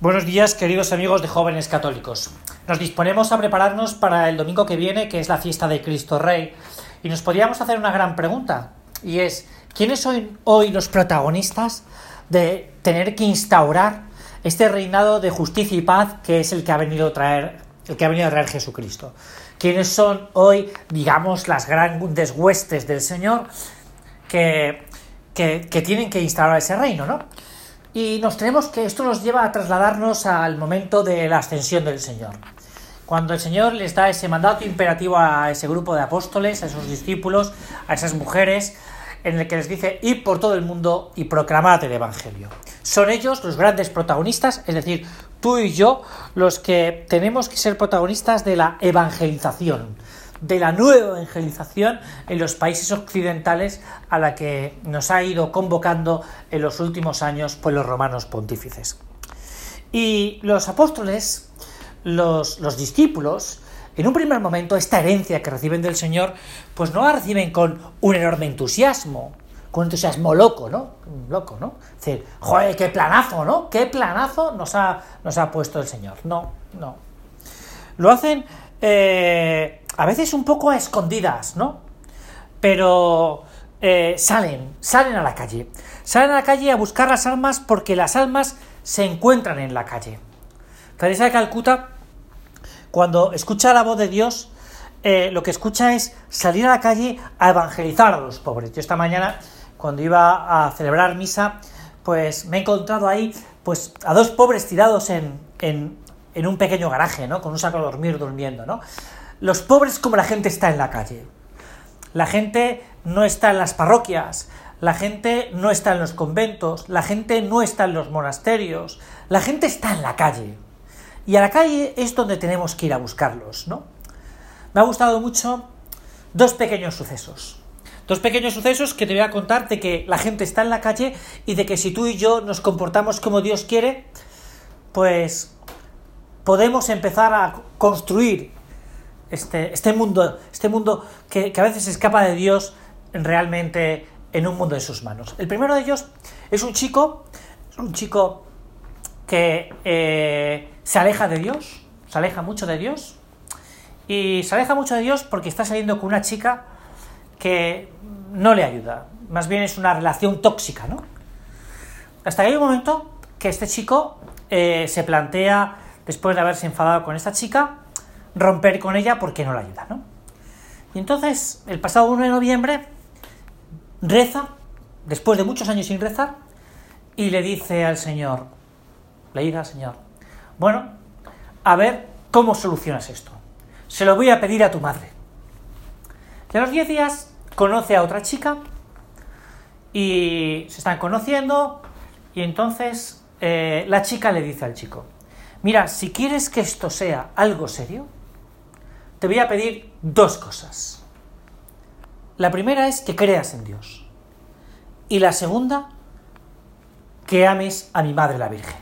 Buenos días, queridos amigos de jóvenes católicos. Nos disponemos a prepararnos para el domingo que viene, que es la fiesta de Cristo Rey, y nos podríamos hacer una gran pregunta, y es, ¿quiénes son hoy los protagonistas de tener que instaurar este reinado de justicia y paz que es el que ha venido a traer, el que ha venido a traer Jesucristo? ¿Quiénes son hoy, digamos, las grandes huestes del Señor que, que, que tienen que instaurar ese reino, ¿no? Y nos tenemos que esto nos lleva a trasladarnos al momento de la ascensión del Señor. Cuando el Señor les da ese mandato imperativo a ese grupo de apóstoles, a esos discípulos, a esas mujeres, en el que les dice ir por todo el mundo y proclamad el Evangelio. Son ellos los grandes protagonistas, es decir, tú y yo, los que tenemos que ser protagonistas de la evangelización, de la nueva evangelización en los países occidentales a la que nos ha ido convocando en los últimos años por los romanos pontífices. Y los apóstoles, los, los discípulos, en un primer momento esta herencia que reciben del Señor, pues no la reciben con un enorme entusiasmo, con entusiasmo loco, ¿no? Loco, ¿no? Es decir, joder, qué planazo, ¿no? Qué planazo nos ha, nos ha puesto el Señor. No, no. Lo hacen eh, a veces un poco a escondidas, ¿no? Pero eh, salen, salen a la calle. Salen a la calle a buscar las almas porque las almas se encuentran en la calle. Teresa de Calcuta, cuando escucha la voz de Dios, eh, lo que escucha es salir a la calle a evangelizar a los pobres. Yo esta mañana, cuando iba a celebrar misa, pues me he encontrado ahí pues a dos pobres tirados en, en, en un pequeño garaje, ¿no? Con un saco de dormir durmiendo, ¿no? Los pobres como la gente está en la calle. La gente no está en las parroquias, la gente no está en los conventos, la gente no está en los monasterios, la gente está en la calle. Y a la calle es donde tenemos que ir a buscarlos, ¿no? Me ha gustado mucho dos pequeños sucesos. Dos pequeños sucesos que te voy a contar de que la gente está en la calle y de que si tú y yo nos comportamos como Dios quiere, pues podemos empezar a construir este, este mundo, este mundo que, que, a veces escapa de Dios realmente en un mundo de sus manos. El primero de ellos es un chico, un chico que eh, se aleja de Dios, se aleja mucho de Dios, y se aleja mucho de Dios porque está saliendo con una chica que no le ayuda, más bien es una relación tóxica, ¿no? Hasta que hay un momento que este chico eh, se plantea, después de haberse enfadado con esta chica, romper con ella porque no la ayuda, ¿no? Y entonces, el pasado 1 de noviembre, reza, después de muchos años sin rezar, y le dice al Señor, le dice al Señor, bueno, a ver cómo solucionas esto. Se lo voy a pedir a tu madre. Y a los 10 días conoce a otra chica y se están conociendo y entonces eh, la chica le dice al chico, mira, si quieres que esto sea algo serio, te voy a pedir dos cosas. La primera es que creas en Dios. Y la segunda, que ames a mi madre la Virgen.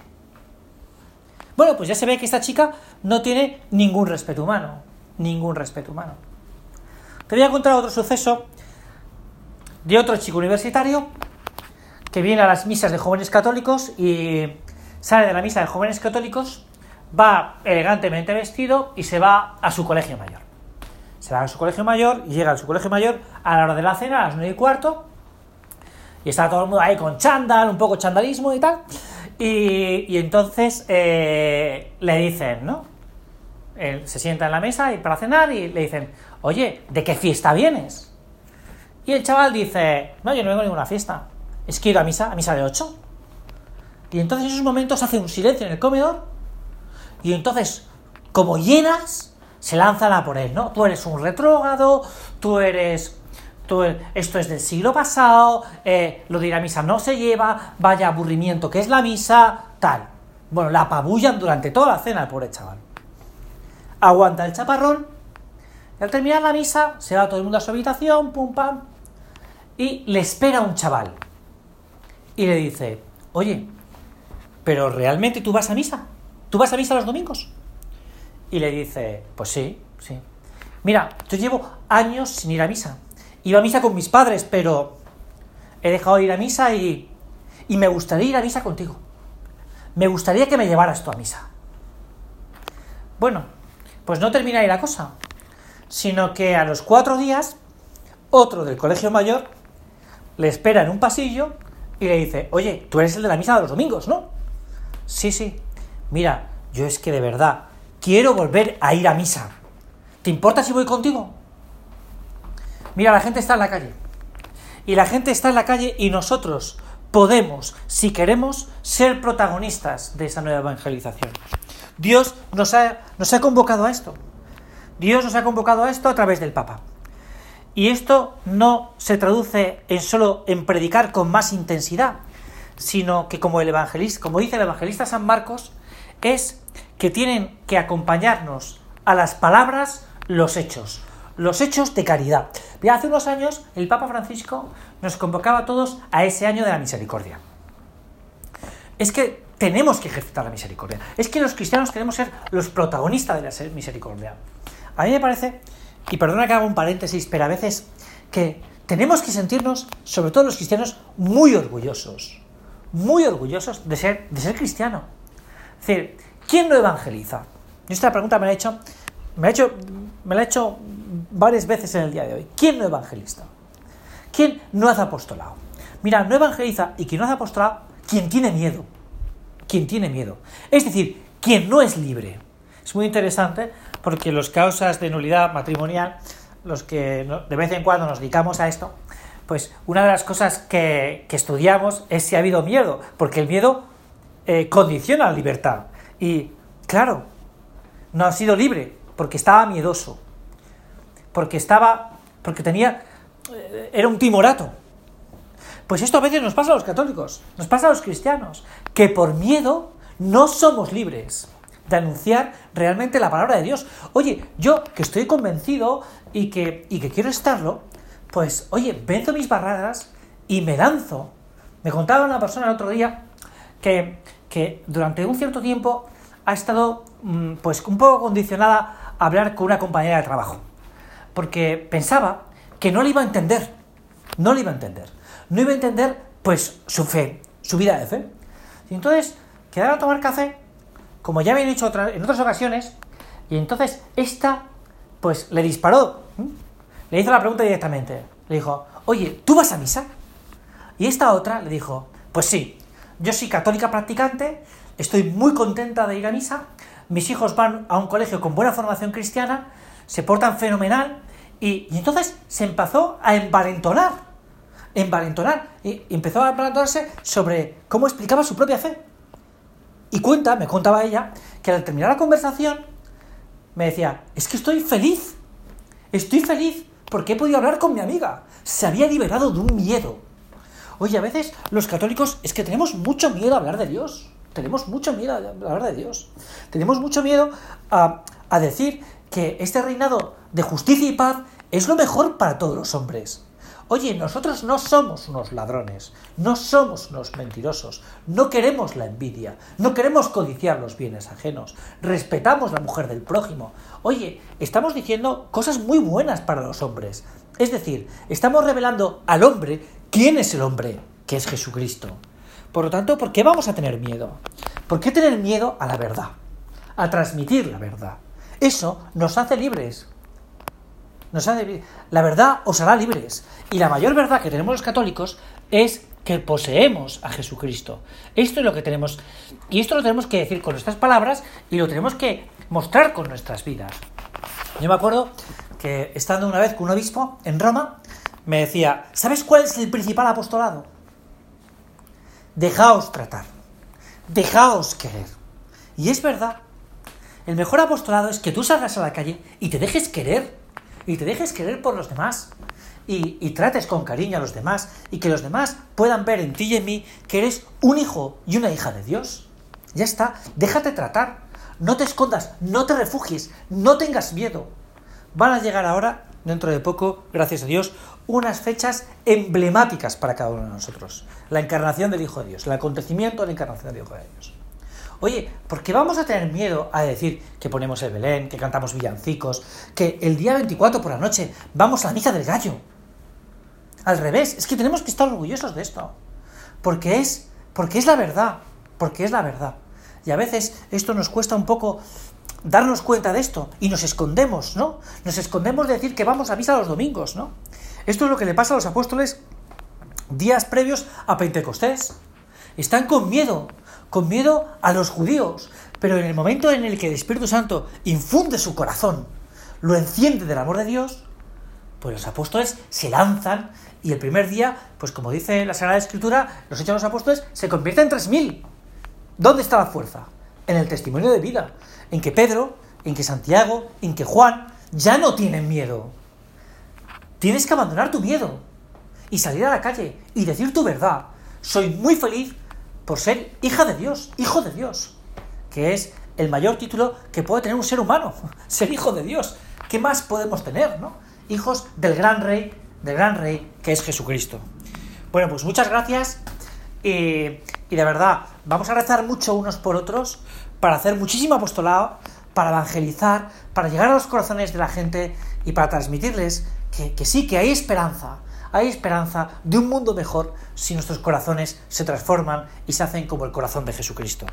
Bueno, pues ya se ve que esta chica no tiene ningún respeto humano. Ningún respeto humano. Te voy a contar otro suceso de otro chico universitario que viene a las misas de jóvenes católicos y sale de la misa de jóvenes católicos va elegantemente vestido y se va a su colegio mayor. Se va a su colegio mayor y llega a su colegio mayor a la hora de la cena, a las nueve y cuarto, y está todo el mundo ahí con chándal, un poco chandalismo y tal, y, y entonces eh, le dicen, ¿no? Él se sienta en la mesa y para cenar y le dicen, oye, ¿de qué fiesta vienes? Y el chaval dice, no, yo no vengo a ninguna fiesta, es que ido a misa, a misa de ocho. Y entonces en esos momentos hace un silencio en el comedor y entonces, como llenas, se lanzan a por él, ¿no? Tú eres un retrógrado, tú eres... Esto es del siglo pasado, eh, lo de ir a misa no se lleva, vaya aburrimiento que es la misa, tal. Bueno, la apabullan durante toda la cena el pobre chaval. Aguanta el chaparrón, y al terminar la misa, se va todo el mundo a su habitación, pum pam, y le espera un chaval. Y le dice, oye, ¿pero realmente tú vas a misa? ¿Tú vas a misa los domingos? Y le dice, pues sí, sí. Mira, yo llevo años sin ir a misa. Iba a misa con mis padres, pero he dejado de ir a misa y, y me gustaría ir a misa contigo. me gustaría que me llevaras tú a misa. Bueno, pues no termina ahí la cosa, sino que a los cuatro días, otro del colegio mayor le espera en un pasillo y le dice, oye, tú eres el de la misa de los domingos, ¿no? Sí, sí. Mira, yo es que de verdad quiero volver a ir a misa. ¿Te importa si voy contigo? Mira, la gente está en la calle. Y la gente está en la calle y nosotros podemos, si queremos, ser protagonistas de esa nueva evangelización. Dios nos ha, nos ha convocado a esto. Dios nos ha convocado a esto a través del Papa. Y esto no se traduce en solo en predicar con más intensidad, sino que como el evangelista, como dice el evangelista San Marcos, es que tienen que acompañarnos a las palabras los hechos, los hechos de caridad. Ya hace unos años el Papa Francisco nos convocaba a todos a ese año de la misericordia. Es que tenemos que ejercitar la misericordia. Es que los cristianos queremos ser los protagonistas de la misericordia. A mí me parece, y perdona que haga un paréntesis, pero a veces que tenemos que sentirnos, sobre todo los cristianos, muy orgullosos. Muy orgullosos de ser, de ser cristiano. Es decir, ¿quién no evangeliza? Yo esta pregunta me la he hecho, me hecho, me la he hecho varias veces en el día de hoy. ¿Quién no evangeliza? ¿Quién no hace apostolado? Mira, no evangeliza y quien no hace apostolado, quien tiene miedo. Quien tiene miedo. Es decir, quien no es libre. Es muy interesante porque los causas de nulidad matrimonial, los que de vez en cuando nos dedicamos a esto, pues una de las cosas que, estudiamos es si ha habido miedo, porque el miedo eh, condiciona la libertad. Y claro, no ha sido libre, porque estaba miedoso, porque estaba, porque tenía, eh, era un timorato. Pues esto a veces nos pasa a los católicos, nos pasa a los cristianos, que por miedo no somos libres de anunciar realmente la palabra de Dios. Oye, yo que estoy convencido y que, y que quiero estarlo, pues oye, venzo mis barreras y me lanzo. Me contaba una persona el otro día que, que durante un cierto tiempo ha estado mm, pues un poco condicionada a hablar con una compañera de trabajo. Porque pensaba que no le iba a entender. No le iba a entender. No iba a entender pues su fe, su vida de fe. Y entonces quedaron a tomar café como ya habían dicho en otras ocasiones, y entonces esta, pues le disparó, le hizo la pregunta directamente, le dijo, oye, ¿tú vas a misa? Y esta otra le dijo, pues sí, yo soy católica practicante, estoy muy contenta de ir a misa, mis hijos van a un colegio con buena formación cristiana, se portan fenomenal, y, entonces se empezó a envalentonar, envalentonar, y empezó a envalentonarse sobre cómo explicaba su propia fe. Y cuenta, me contaba ella, que al terminar la conversación me decía, es que estoy feliz, estoy feliz porque he podido hablar con mi amiga, se había liberado de un miedo. Oye, a veces los católicos es que tenemos mucho miedo a hablar de Dios, tenemos mucho miedo a hablar de Dios, tenemos mucho miedo a, a decir que este reinado de justicia y paz es lo mejor para todos los hombres. Oye, nosotros no somos unos ladrones, no somos unos mentirosos, no queremos la envidia, no queremos codiciar los bienes ajenos, respetamos la mujer del prójimo. Oye, estamos diciendo cosas muy buenas para los hombres. Es decir, estamos revelando al hombre quién es el hombre, que es Jesucristo. Por lo tanto, ¿por qué vamos a tener miedo? ¿Por qué tener miedo a la verdad? A transmitir la verdad. Eso nos hace libres. La verdad os hará libres. Y la mayor verdad que tenemos los católicos es que poseemos a Jesucristo. Esto es lo que tenemos. Y esto lo tenemos que decir con nuestras palabras y lo tenemos que mostrar con nuestras vidas. Yo me acuerdo que estando una vez con un obispo en Roma, me decía, ¿sabes cuál es el principal apostolado? Dejaos tratar, dejaos querer. Y es verdad, el mejor apostolado es que tú salgas a la calle y te dejes querer y te dejes querer por los demás. Y, trates con cariño a los demás y que los demás puedan ver en ti y en mí que eres un hijo y una hija de Dios. Ya está, déjate tratar, no te escondas, no te refugies, no tengas miedo. Van a llegar ahora, dentro de poco, gracias a Dios, unas fechas emblemáticas para cada uno de nosotros. La encarnación del Hijo de Dios, el acontecimiento de la encarnación del Hijo de Dios. Oye, ¿por qué vamos a tener miedo a decir que ponemos el Belén, que cantamos villancicos, que el día 24 por la noche vamos a la misa del gallo? Al revés, es que tenemos que estar orgullosos de esto. Porque es, porque es la verdad, porque es la verdad. Y a veces esto nos cuesta un poco darnos cuenta de esto y nos escondemos, ¿no? Nos escondemos de decir que vamos a misa los domingos, ¿no? Esto es lo que le pasa a los apóstoles días previos a Pentecostés. Están con miedo, con miedo a los judíos, pero en el momento en el que el Espíritu Santo infunde su corazón, lo enciende del amor de Dios, pues los apóstoles se lanzan y el primer día, pues como dice la Sagrada Escritura, los hechos de los apóstoles se convierten en tres mil. ¿Dónde está la fuerza? En el testimonio de vida, en que Pedro, en que Santiago, en que Juan ya no tienen miedo. Tienes que abandonar tu miedo y salir a la calle y decir tu verdad. Soy muy feliz por ser hija de Dios, hijo de Dios, que es el mayor título que puede tener un ser humano, ser hijo de Dios. ¿Qué más podemos tener, no? Hijos del gran rey, del gran rey que es Jesucristo. Bueno, pues muchas gracias y, y de verdad, vamos a rezar mucho unos por otros para hacer muchísimo apostolado, para evangelizar, para llegar a los corazones de la gente y para transmitirles que, sí, que hay esperanza, hay esperanza de un mundo mejor si nuestros corazones se transforman y se hacen como el corazón de Jesucristo.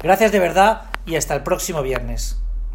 Gracias de verdad y hasta el próximo viernes.